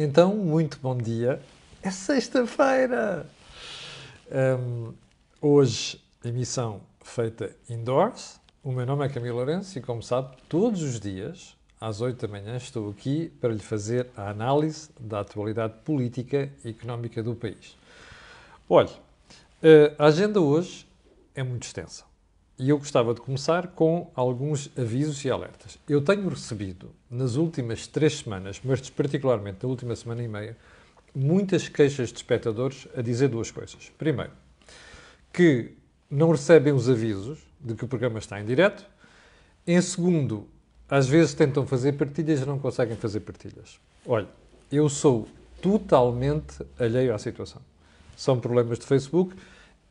Então, muito bom dia. É sexta-feira! Um, hoje, emissão feita indoors. O meu nome é Camilo Lourenço e, como sabe, todos os dias, às 8 da manhã, estou aqui para lhe fazer a análise da atualidade política e económica do país. Olhe, eh, a agenda hoje é muito extensa. E eu gostava de começar com alguns avisos e alertas. Eu tenho recebido, nas últimas três semanas, mas particularmente na última semana e meia, muitas queixas de espectadores a dizer duas coisas. Primeiro, que não recebem os avisos de que o programa está em direto. Em segundo, às vezes tentam fazer partilhas e não conseguem fazer partilhas. Olha, eu sou totalmente alheio à situação. São problemas de Facebook.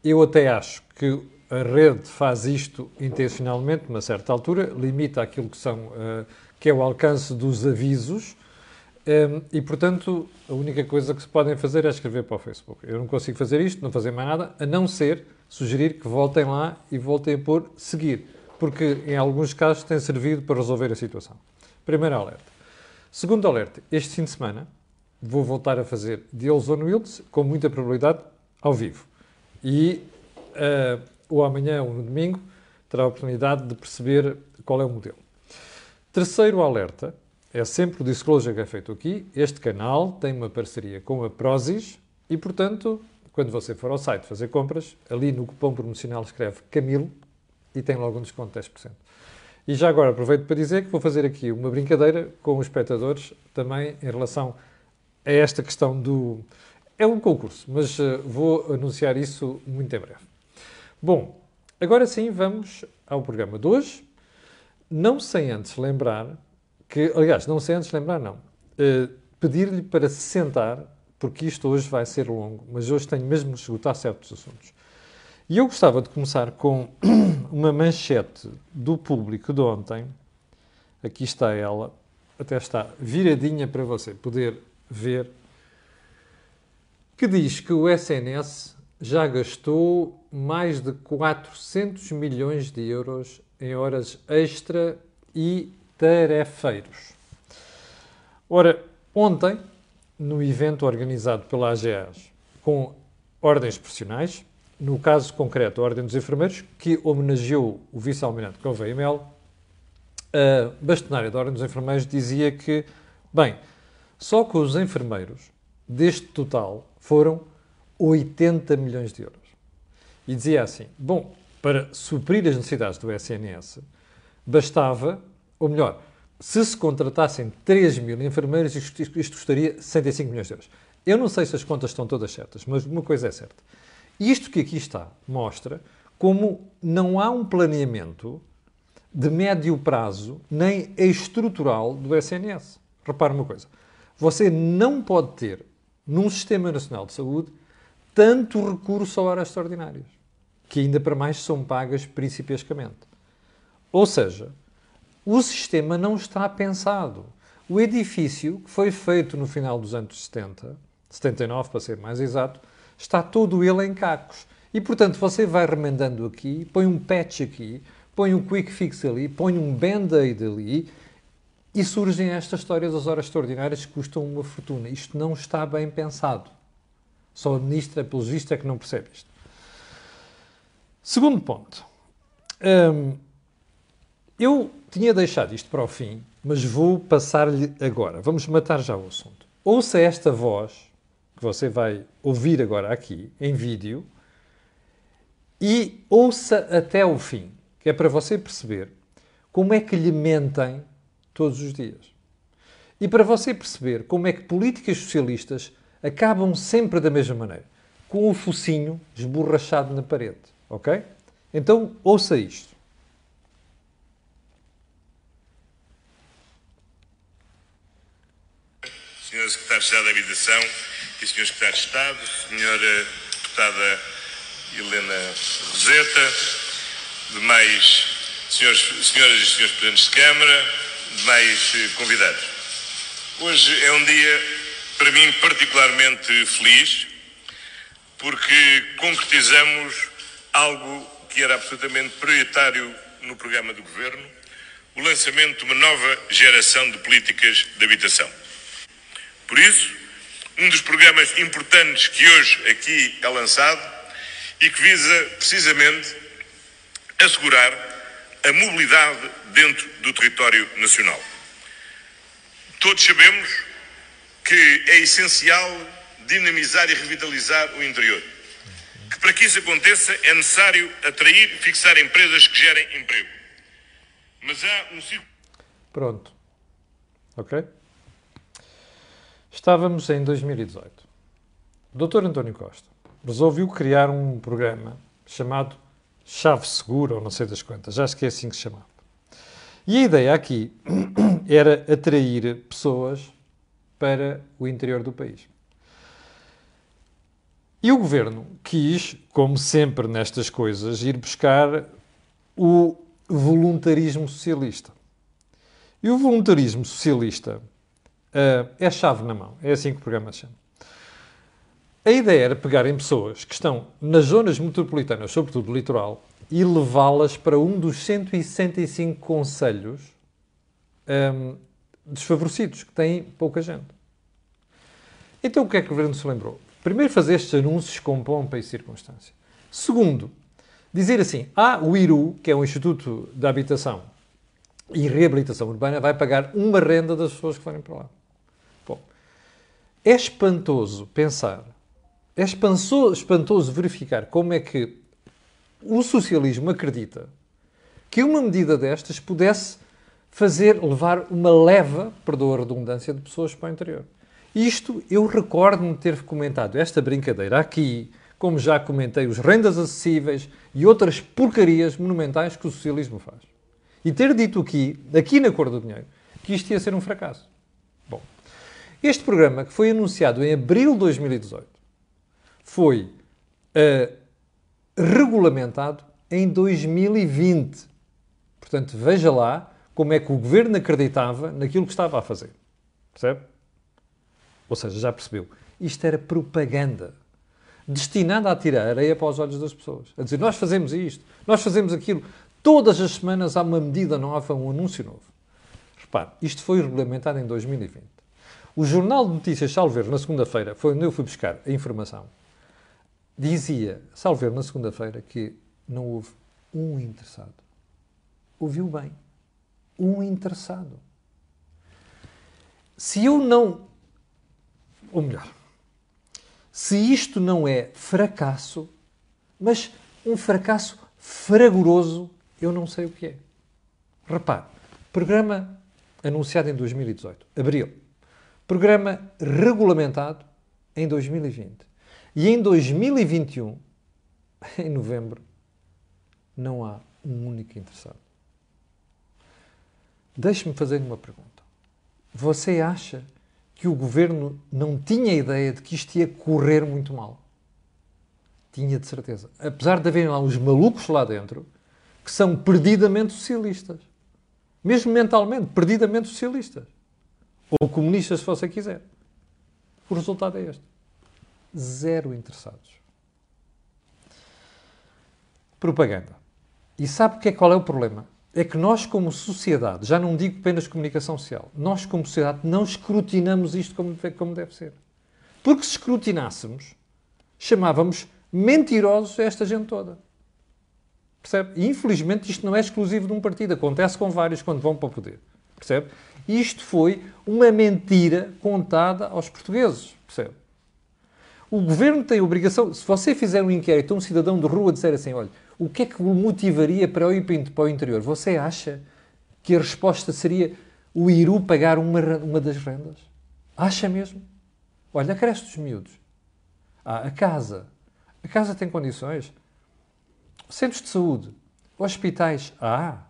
Eu até acho que a rede faz isto intencionalmente, numa certa altura, limita aquilo que, são, uh, que é o alcance dos avisos, ehm, e, portanto, a única coisa que se podem fazer é escrever para o Facebook. Eu não consigo fazer isto, não fazer mais nada, a não ser sugerir que voltem lá e voltem a pôr seguir, porque em alguns casos tem servido para resolver a situação. Primeiro alerta. Segundo alerta, este fim de semana vou voltar a fazer Deals on Wheels, com muita probabilidade, ao vivo. E uh, ou amanhã ou no domingo, terá a oportunidade de perceber qual é o modelo. Terceiro alerta, é sempre o disclosure que é feito aqui. Este canal tem uma parceria com a Prozis e, portanto, quando você for ao site fazer compras, ali no cupom promocional escreve Camilo e tem logo um desconto de 10%. E já agora aproveito para dizer que vou fazer aqui uma brincadeira com os espectadores também em relação a esta questão do. É um concurso, mas uh, vou anunciar isso muito em breve. Bom, agora sim vamos ao programa de hoje. Não sem antes lembrar que, aliás, não sem antes lembrar, não, uh, pedir-lhe para se sentar, porque isto hoje vai ser longo, mas hoje tenho mesmo de esgotar certos assuntos. E eu gostava de começar com uma manchete do público de ontem. Aqui está ela, até está viradinha para você poder ver, que diz que o SNS já gastou mais de 400 milhões de euros em horas extra e tarefeiros. Ora, ontem, no evento organizado pela AGEAS com ordens profissionais, no caso concreto a Ordem dos Enfermeiros, que homenageou o vice-almirante Gouveia Mel, a bastonária da Ordem dos Enfermeiros dizia que, bem, só com os enfermeiros, deste total, foram 80 milhões de euros. E dizia assim: bom, para suprir as necessidades do SNS, bastava, ou melhor, se se contratassem 3 mil enfermeiros, isto, isto custaria 65 milhões de euros. Eu não sei se as contas estão todas certas, mas uma coisa é certa. Isto que aqui está mostra como não há um planeamento de médio prazo nem estrutural do SNS. Repare uma coisa: você não pode ter, num Sistema Nacional de Saúde, tanto recurso a horas extraordinárias, que ainda para mais são pagas principescamente. Ou seja, o sistema não está pensado. O edifício, que foi feito no final dos anos 70, 79 para ser mais exato, está todo ele em cacos. E, portanto, você vai remendando aqui, põe um patch aqui, põe um quick fix ali, põe um band-aid ali, e surgem estas histórias das horas extraordinárias que custam uma fortuna. Isto não está bem pensado. Só a ministra, pelo visto, é que não percebe isto. Segundo ponto. Hum, eu tinha deixado isto para o fim, mas vou passar-lhe agora. Vamos matar já o assunto. Ouça esta voz, que você vai ouvir agora aqui, em vídeo, e ouça até o fim, que é para você perceber como é que lhe mentem todos os dias. E para você perceber como é que políticas socialistas acabam sempre da mesma maneira, com o focinho esborrachado na parede, ok? Então, ouça isto. Senhor Secretário de Estado da Habitação e Senhor Secretário de Estado, Senhora Deputada Helena Roseta, demais senhores, senhoras e senhores Presidentes de Câmara, demais eh, convidados. Hoje é um dia para mim particularmente feliz, porque concretizamos algo que era absolutamente prioritário no programa do Governo, o lançamento de uma nova geração de políticas de habitação. Por isso, um dos programas importantes que hoje aqui é lançado e que visa precisamente assegurar a mobilidade dentro do território nacional. Todos sabemos que é essencial dinamizar e revitalizar o interior. Que para que isso aconteça é necessário atrair e fixar empresas que gerem emprego. Mas há um ciclo. Pronto. Ok? Estávamos em 2018. O Dr. António Costa resolveu criar um programa chamado Chave Segura, ou não sei das quantas, acho que é assim que se chamava. E a ideia aqui era atrair pessoas para o interior do país. E o governo quis, como sempre nestas coisas, ir buscar o voluntarismo socialista. E o voluntarismo socialista uh, é chave na mão. É assim que o programa se chama. A ideia era pegarem pessoas que estão nas zonas metropolitanas, sobretudo litoral, e levá-las para um dos 165 conselhos um, desfavorecidos, que têm pouca gente. Então o que é que o Governo se lembrou? Primeiro, fazer estes anúncios com pompa e circunstância. Segundo, dizer assim: ah, o IRU, que é o Instituto de Habitação e Reabilitação Urbana, vai pagar uma renda das pessoas que forem para lá. Bom, é espantoso pensar, é espantoso verificar como é que o socialismo acredita que uma medida destas pudesse fazer levar uma leva, perdoa a redundância, de pessoas para o interior. Isto eu recordo-me ter comentado esta brincadeira aqui, como já comentei, os rendas acessíveis e outras porcarias monumentais que o socialismo faz. E ter dito aqui, aqui na Cor do Dinheiro, que isto ia ser um fracasso. Bom, este programa, que foi anunciado em abril de 2018, foi uh, regulamentado em 2020. Portanto, veja lá como é que o governo acreditava naquilo que estava a fazer. Percebe? Ou seja, já percebeu. Isto era propaganda destinada a tirar areia para os olhos das pessoas. A dizer, nós fazemos isto, nós fazemos aquilo. Todas as semanas há uma medida nova, um anúncio novo. Repare, isto foi regulamentado em 2020. O Jornal de Notícias Salver, na segunda-feira, foi onde eu fui buscar a informação, dizia, Salver, na segunda-feira, que não houve um interessado. Ouviu bem. Um interessado. Se eu não. Ou melhor, se isto não é fracasso, mas um fracasso fragoroso, eu não sei o que é. Repare, programa anunciado em 2018, abril. Programa regulamentado em 2020. E em 2021, em novembro, não há um único interessado. Deixe-me fazer uma pergunta. Você acha que o governo não tinha ideia de que isto ia correr muito mal? Tinha de certeza. Apesar de haver lá uns malucos lá dentro que são perdidamente socialistas. Mesmo mentalmente, perdidamente socialistas. Ou comunistas, se você quiser. O resultado é este zero interessados. Propaganda. E sabe que é, qual é o problema? É que nós, como sociedade, já não digo apenas comunicação social, nós, como sociedade, não escrutinamos isto como, como deve ser. Porque se escrutinássemos, chamávamos mentirosos esta gente toda. Percebe? E infelizmente isto não é exclusivo de um partido, acontece com vários quando vão para o poder. Percebe? Isto foi uma mentira contada aos portugueses. Percebe? O governo tem a obrigação, se você fizer um inquérito a um cidadão de rua disser assim, olha, o que é que o motivaria para ir para o interior? Você acha que a resposta seria o Iru pagar uma, uma das rendas? Acha mesmo? Olha, a creche dos miúdos. Ah, a casa. A casa tem condições. Centros de saúde. Hospitais. Ah.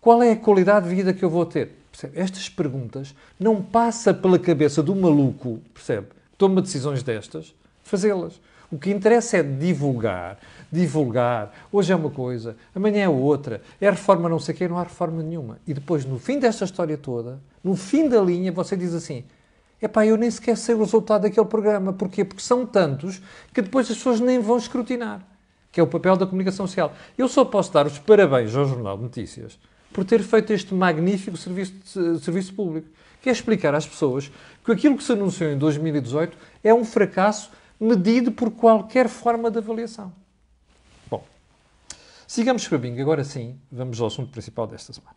Qual é a qualidade de vida que eu vou ter? Percebe? Estas perguntas não passa pela cabeça do maluco, percebe? Toma decisões destas, fazê-las. O que interessa é divulgar, divulgar. Hoje é uma coisa, amanhã é outra. É reforma não sei quê, não há reforma nenhuma. E depois, no fim desta história toda, no fim da linha, você diz assim: epá, eu nem sequer sei o resultado daquele programa. Porquê? Porque são tantos que depois as pessoas nem vão escrutinar. Que é o papel da comunicação social. Eu só posso dar os parabéns ao Jornal de Notícias por ter feito este magnífico serviço, serviço público que é explicar às pessoas que aquilo que se anunciou em 2018 é um fracasso medido por qualquer forma de avaliação. Bom, sigamos para bingo. Agora sim, vamos ao assunto principal desta semana.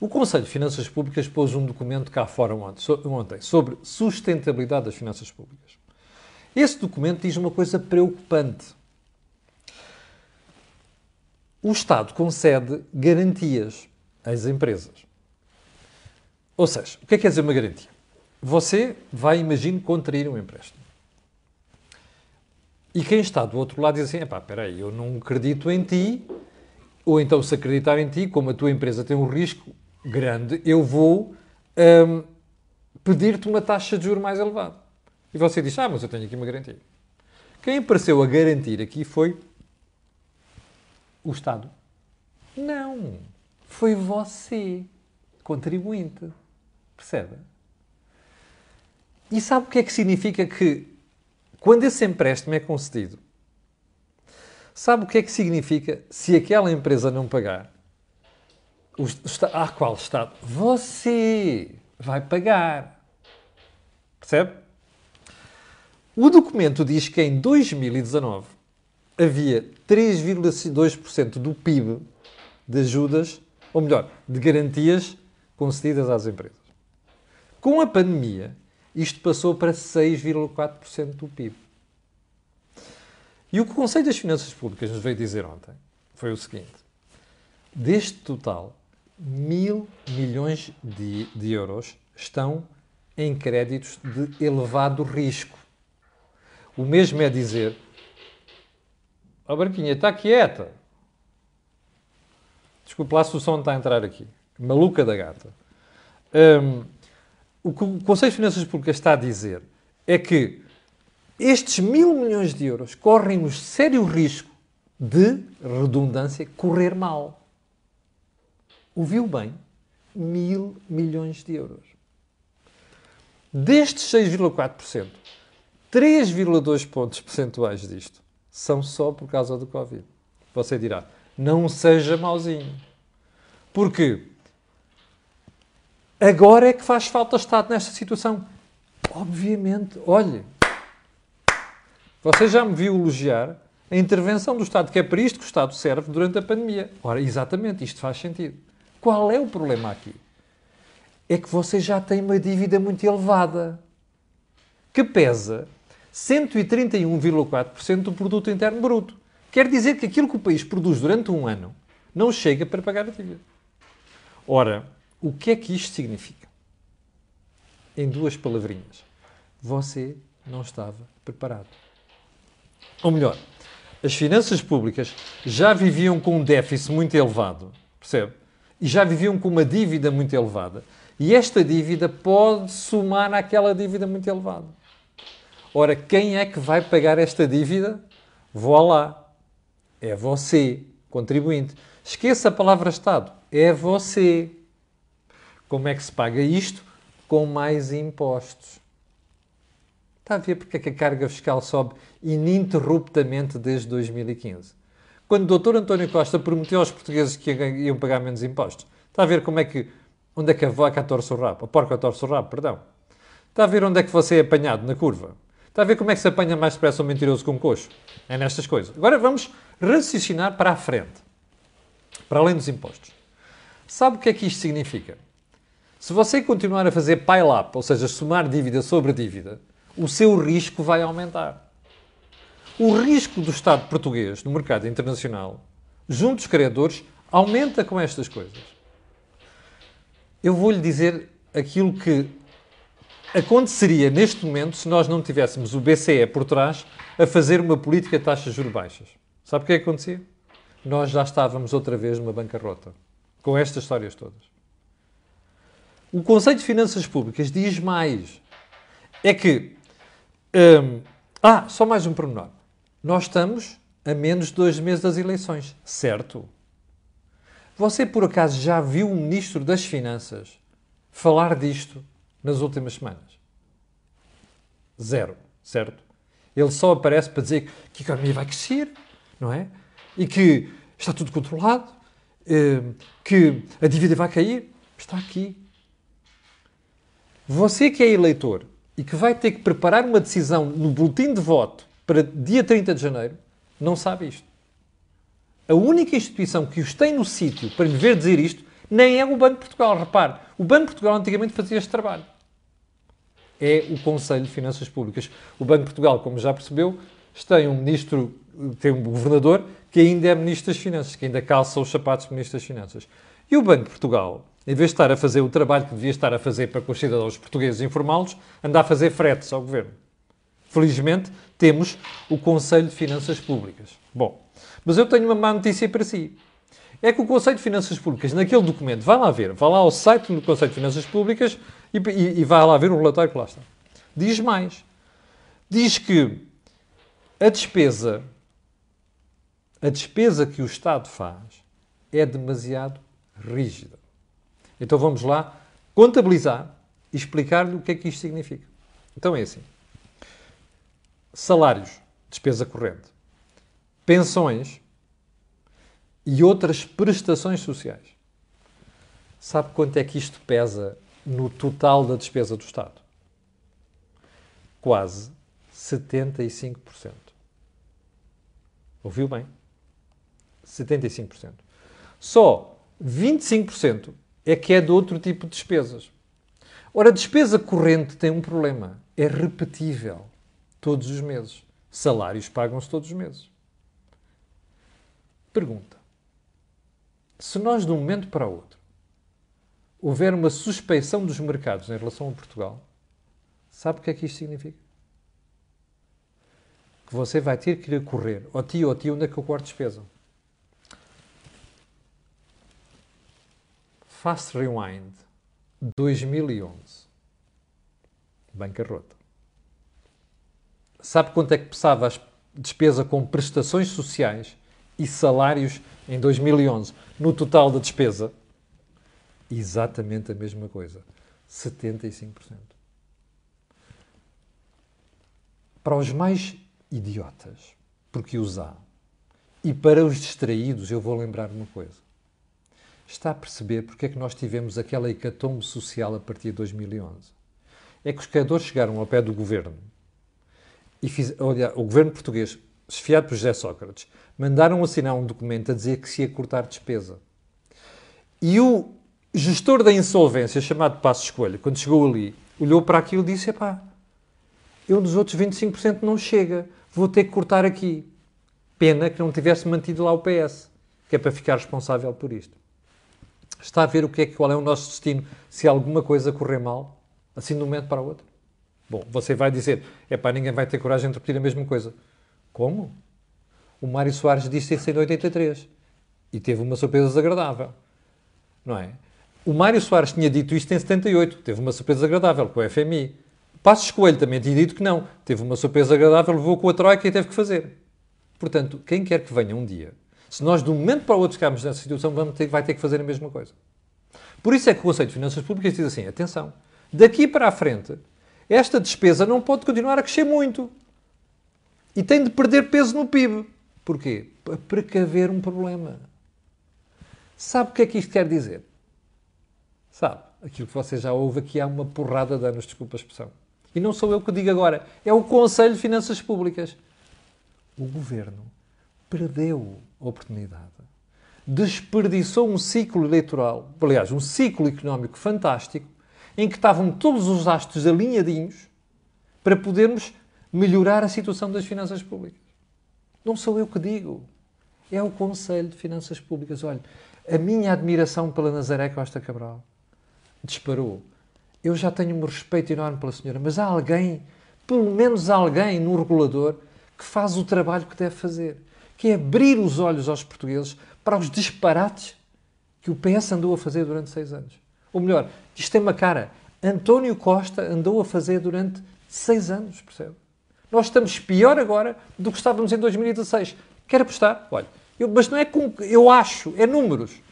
O Conselho de Finanças Públicas pôs um documento cá fora ontem sobre sustentabilidade das finanças públicas. Esse documento diz uma coisa preocupante. O Estado concede garantias às empresas. Ou seja, o que é que quer dizer uma garantia? Você vai, imagine, contrair um empréstimo. E quem está do outro lado diz assim, epá, espera aí, eu não acredito em ti, ou então se acreditar em ti, como a tua empresa tem um risco, grande, eu vou um, pedir-te uma taxa de juros mais elevada. E você diz, ah, mas eu tenho aqui uma garantia. Quem apareceu a garantir aqui foi o Estado. Não. Foi você, contribuinte. Percebe? E sabe o que é que significa que, quando esse empréstimo é concedido, sabe o que é que significa se aquela empresa não pagar? O, ah, qual Estado? Você vai pagar. Percebe? O documento diz que em 2019 havia 3,2% do PIB de ajudas, ou melhor, de garantias concedidas às empresas. Com a pandemia, isto passou para 6,4% do PIB. E o que o Conselho das Finanças Públicas nos veio dizer ontem foi o seguinte: deste total, mil milhões de, de euros estão em créditos de elevado risco. O mesmo é dizer: a Barquinha está quieta. Desculpe lá se o som está a entrar aqui. Maluca da gata. Um, o que o Conselho de Finanças Públicas está a dizer é que estes mil milhões de euros correm o sério risco de redundância correr mal ouviu bem, mil milhões de euros. Destes 6,4%, 3,2 pontos percentuais disto são só por causa do Covid. Você dirá, não seja mauzinho. Porque agora é que faz falta Estado nesta situação. Obviamente, olhe, você já me viu elogiar a intervenção do Estado, que é para isto que o Estado serve durante a pandemia. Ora, exatamente, isto faz sentido. Qual é o problema aqui? É que você já tem uma dívida muito elevada, que pesa 131,4% do produto interno bruto. Quer dizer que aquilo que o país produz durante um ano não chega para pagar a dívida. Ora, o que é que isto significa? Em duas palavrinhas. Você não estava preparado. Ou melhor, as finanças públicas já viviam com um déficit muito elevado, percebe? e já viviam com uma dívida muito elevada. E esta dívida pode somar àquela dívida muito elevada. Ora, quem é que vai pagar esta dívida? Vou lá. É você, contribuinte. Esqueça a palavra Estado. É você. Como é que se paga isto? Com mais impostos. Está a ver porque é que a carga fiscal sobe ininterruptamente desde 2015? quando o Dr. António Costa prometeu aos portugueses que iam pagar menos impostos. Está a ver como é que. Onde é que a vaca torce o rabo? A porca torce o rabo, perdão. Está a ver onde é que você é apanhado na curva? Está a ver como é que se apanha mais depressa um mentiroso com um coxo? É nestas coisas. Agora vamos raciocinar para a frente. Para além dos impostos. Sabe o que é que isto significa? Se você continuar a fazer pile-up, ou seja, somar dívida sobre dívida, o seu risco vai aumentar. O risco do Estado português no mercado internacional, junto dos credores, aumenta com estas coisas. Eu vou-lhe dizer aquilo que aconteceria neste momento se nós não tivéssemos o BCE por trás a fazer uma política de taxas de juros baixas. Sabe o que é que acontecia? Nós já estávamos outra vez numa bancarrota. Com estas histórias todas. O Conselho de Finanças Públicas diz mais. É que. Hum, ah, só mais um pormenor. Nós estamos a menos de dois meses das eleições, certo? Você por acaso já viu o Ministro das Finanças falar disto nas últimas semanas? Zero, certo? Ele só aparece para dizer que a economia vai crescer, não é? E que está tudo controlado, eh, que a dívida vai cair. Está aqui. Você que é eleitor e que vai ter que preparar uma decisão no boletim de voto para dia 30 de janeiro, não sabe isto. A única instituição que os tem no sítio para lhe ver dizer isto nem é o Banco de Portugal. Repare, o Banco de Portugal antigamente fazia este trabalho. É o Conselho de Finanças Públicas. O Banco de Portugal, como já percebeu, tem um ministro, tem um governador que ainda é ministro das Finanças, que ainda calça os sapatos de ministro das Finanças. E o Banco de Portugal, em vez de estar a fazer o trabalho que devia estar a fazer para com os cidadãos portugueses informá-los, anda a fazer fretes ao governo. Felizmente, temos o Conselho de Finanças Públicas. Bom, mas eu tenho uma má notícia para si. É que o Conselho de Finanças Públicas, naquele documento, vai lá ver, vai lá ao site do Conselho de Finanças Públicas e, e, e lá ver o relatório que lá está. Diz mais. Diz que a despesa, a despesa que o Estado faz é demasiado rígida. Então vamos lá contabilizar e explicar-lhe o que é que isto significa. Então é assim. Salários, despesa corrente pensões e outras prestações sociais. Sabe quanto é que isto pesa no total da despesa do Estado? Quase 75%. Ouviu bem? 75%. Só 25% é que é de outro tipo de despesas. Ora, a despesa corrente tem um problema. É repetível todos os meses. Salários pagam-se todos os meses. Pergunta: se nós de um momento para o outro houver uma suspeição dos mercados em relação a Portugal, sabe o que é que isto significa? Que você vai ter que ir a correr ao tio, ao tio, onde é que eu guardo despesa? Fast Rewind 2011. Bancarrota. Sabe quanto é que pesava a despesa com prestações sociais e salários em 2011, no total da despesa, exatamente a mesma coisa. 75%. Para os mais idiotas, porque os há, e para os distraídos, eu vou lembrar uma coisa. Está a perceber porque é que nós tivemos aquela hecatombe social a partir de 2011? É que os criadores chegaram ao pé do governo e fiz, olha, o governo português esfiado por José Sócrates, mandaram assinar um documento a dizer que se ia cortar despesa. E o gestor da insolvência, chamado Passo Escolha, quando chegou ali, olhou para aquilo e disse: Epá, eu dos outros 25% não chega, vou ter que cortar aqui. Pena que não tivesse mantido lá o PS, que é para ficar responsável por isto. Está a ver o que é, qual é o nosso destino se alguma coisa correr mal, assim de um momento para o outro? Bom, você vai dizer, é pá, ninguém vai ter coragem de repetir a mesma coisa. Como? O Mário Soares disse isso em 83 e teve uma surpresa desagradável, não é? O Mário Soares tinha dito isto em 78, teve uma surpresa desagradável com o FMI. Passos Coelho também tinha dito que não, teve uma surpresa agradável, levou com a Troika e teve que fazer. Portanto, quem quer que venha um dia, se nós de um momento para o outro ficarmos nessa situação, vamos ter, vai ter que fazer a mesma coisa. Por isso é que o Conselho de Finanças Públicas diz assim: atenção, daqui para a frente, esta despesa não pode continuar a crescer muito e tem de perder peso no PIB. Porquê? Para precaver um problema. Sabe o que é que isto quer dizer? Sabe? Aquilo que você já ouve aqui há uma porrada de anos, desculpa a expressão. E não sou eu que digo agora, é o Conselho de Finanças Públicas. O governo perdeu oportunidade, desperdiçou um ciclo eleitoral, aliás, um ciclo económico fantástico, em que estavam todos os astros alinhadinhos para podermos melhorar a situação das finanças públicas. Não sou eu que digo. É o Conselho de Finanças Públicas. Olha, a minha admiração pela Nazaré Costa Cabral disparou. Eu já tenho um respeito enorme pela senhora, mas há alguém, pelo menos alguém no regulador, que faz o trabalho que deve fazer, que é abrir os olhos aos portugueses para os disparates que o PS andou a fazer durante seis anos. Ou melhor, isto tem uma cara. António Costa andou a fazer durante seis anos, percebe? Nós estamos pior agora do que estávamos em 2016. Quer apostar? Olha, eu, mas não é com. Eu acho, é números.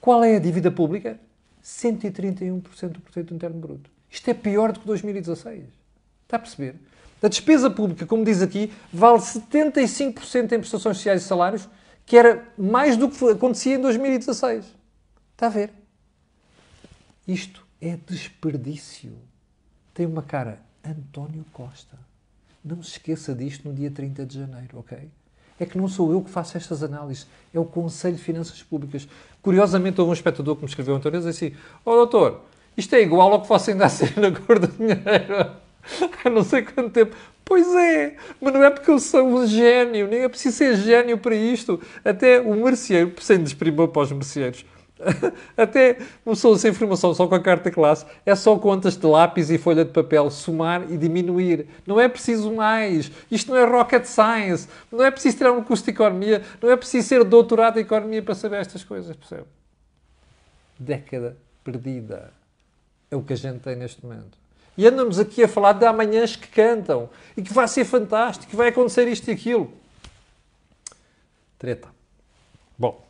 Qual é a dívida pública? 131% do produto interno bruto. Isto é pior do que 2016. Está a perceber? A despesa pública, como diz aqui, vale 75% em prestações sociais e salários, que era mais do que acontecia em 2016. Está a ver? Isto é desperdício. Tem uma cara António Costa. Não se esqueça disto no dia 30 de janeiro, ok? É que não sou eu que faço estas análises, é o Conselho de Finanças Públicas. Curiosamente, houve um espectador que me escreveu ontem e disse assim: Ó oh, doutor, isto é igual ao que você ainda a ser na cor do dinheiro há não sei quanto tempo. Pois é, mas não é porque eu sou um gênio, nem é preciso ser gênio para isto. Até o merceeiro, sem desprimor para os merceeiros, até uma pessoa sem formação, só com a carta classe, é só contas de lápis e folha de papel, somar e diminuir. Não é preciso mais. Isto não é rocket science. Não é preciso tirar um curso de economia. Não é preciso ser doutorado em economia para saber estas coisas, percebe? Década perdida. É o que a gente tem neste momento. E andamos aqui a falar de amanhãs que cantam e que vai ser fantástico, que vai acontecer isto e aquilo. Treta. Bom.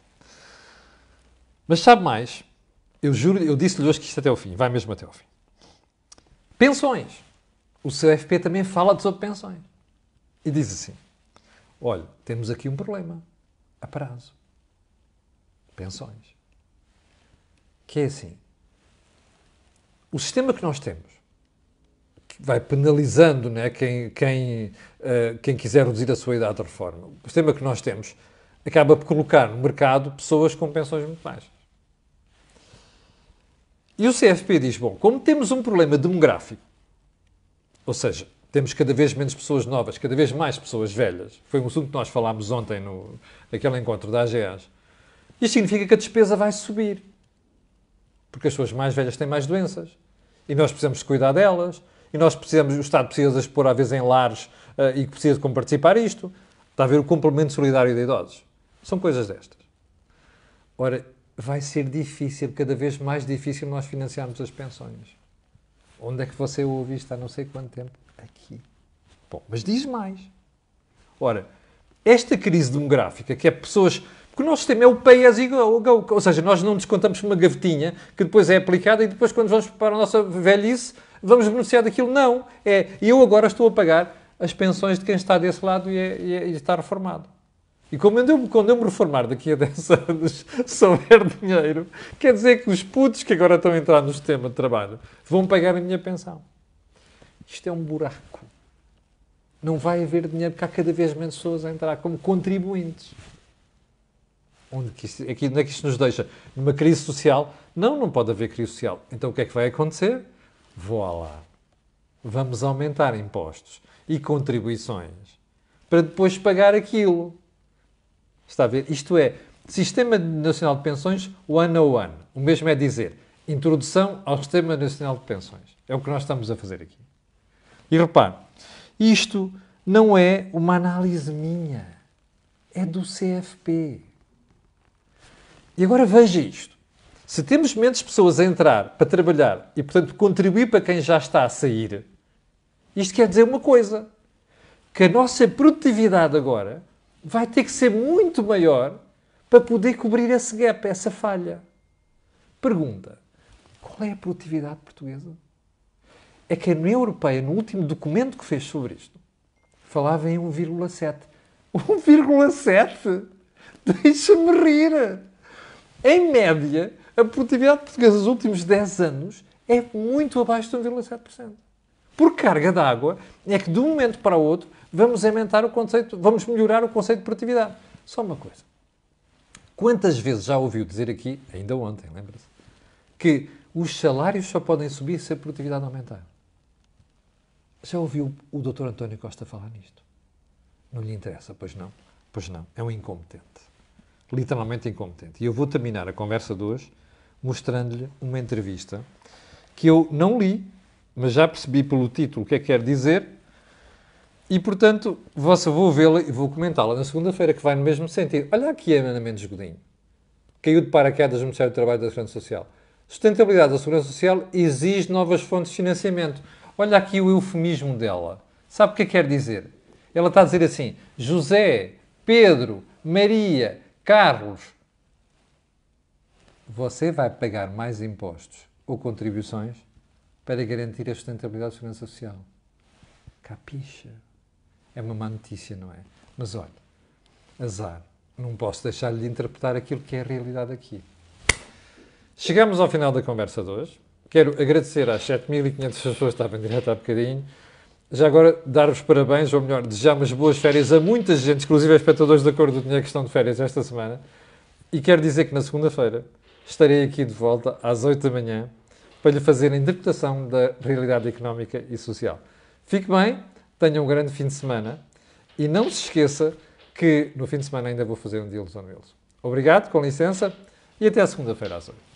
Mas sabe mais? Eu juro, eu disse-lhe hoje que isto até o fim, vai mesmo até o fim. Pensões. O CFP também fala sobre pensões. E diz assim: olha, temos aqui um problema a prazo. Pensões. Que é assim: o sistema que nós temos vai penalizando né, quem, quem, uh, quem quiser reduzir a sua idade de reforma. O sistema que nós temos acaba por colocar no mercado pessoas com pensões muito baixas. E o CFP diz: bom, como temos um problema demográfico, ou seja, temos cada vez menos pessoas novas, cada vez mais pessoas velhas, foi um assunto que nós falámos ontem no, naquele encontro da AGEAS, isto significa que a despesa vai subir. Porque as pessoas mais velhas têm mais doenças. E nós precisamos cuidar delas e nós precisamos, o Estado precisa expor às vezes em lares uh, e precisa como participar isto. Está a ver o complemento solidário de idosos. São coisas destas. Ora, vai ser difícil, cada vez mais difícil nós financiarmos as pensões. Onde é que você ouve isto há não sei quanto tempo? Aqui. Bom, mas diz mais. Ora, esta crise demográfica, que é pessoas. Porque o nosso sistema é o pay as you go, ou seja, nós não descontamos uma gavetinha que depois é aplicada e depois, quando vamos para a nossa velhice, vamos beneficiar daquilo. Não. É, eu agora estou a pagar as pensões de quem está desse lado e, é, e, é, e está reformado. E quando eu, quando eu me reformar daqui a 10 anos, se houver dinheiro, quer dizer que os putos que agora estão a entrar no sistema de trabalho vão pagar a minha pensão. Isto é um buraco. Não vai haver dinheiro porque há cada vez menos pessoas a entrar como contribuintes. Onde, que isto, aqui, onde é que isto nos deixa? Numa crise social? Não, não pode haver crise social. Então o que é que vai acontecer? Vou lá. Vamos aumentar impostos e contribuições para depois pagar aquilo. Está a ver? Isto é, Sistema Nacional de Pensões one on one. O mesmo é dizer, introdução ao Sistema Nacional de Pensões. É o que nós estamos a fazer aqui. E repare, isto não é uma análise minha, é do CFP. E agora veja isto. Se temos menos pessoas a entrar para trabalhar e, portanto, contribuir para quem já está a sair, isto quer dizer uma coisa: que a nossa produtividade agora vai ter que ser muito maior para poder cobrir esse gap, essa falha. Pergunta: qual é a produtividade portuguesa? É que a União Europeia, no último documento que fez sobre isto, falava em 1,7. 1,7? Deixa-me rir! Em média, a produtividade portuguesa nos últimos 10 anos é muito abaixo de 1,7%. Por carga d'água, é que de um momento para o outro vamos aumentar o conceito, vamos melhorar o conceito de produtividade. Só uma coisa. Quantas vezes já ouviu dizer aqui, ainda ontem, lembra-se, que os salários só podem subir se a produtividade aumentar? Já ouviu o Dr. António Costa falar nisto? Não lhe interessa, pois não? Pois não, é um incompetente. Literalmente incompetente. E eu vou terminar a conversa de hoje mostrando-lhe uma entrevista que eu não li, mas já percebi pelo título o que é que quer dizer e, portanto, vossa, vou vê-la e vou comentá-la na segunda-feira, que vai no mesmo sentido. Olha aqui a Ana Mendes Godinho. Caiu de paraquedas no Ministério do Trabalho da Segurança Social. Sustentabilidade da Segurança Social exige novas fontes de financiamento. Olha aqui o eufemismo dela. Sabe o que é que quer dizer? Ela está a dizer assim: José, Pedro, Maria, Carlos, você vai pagar mais impostos ou contribuições para garantir a sustentabilidade da segurança social. Capixa. É uma má notícia, não é? Mas olha, azar. Não posso deixar-lhe de interpretar aquilo que é a realidade aqui. Chegamos ao final da conversa de hoje. Quero agradecer às 7.500 pessoas que estavam direto há bocadinho. Já agora, dar-vos parabéns, ou melhor, desejar umas boas férias a muita gente, inclusive a espectadores da Cor do Dinheiro que estão de férias esta semana. E quero dizer que na segunda-feira estarei aqui de volta às 8 da manhã para lhe fazer a interpretação da realidade económica e social. Fique bem, tenha um grande fim de semana e não se esqueça que no fim de semana ainda vou fazer um deals on wheels. Obrigado, com licença, e até à segunda-feira às 8.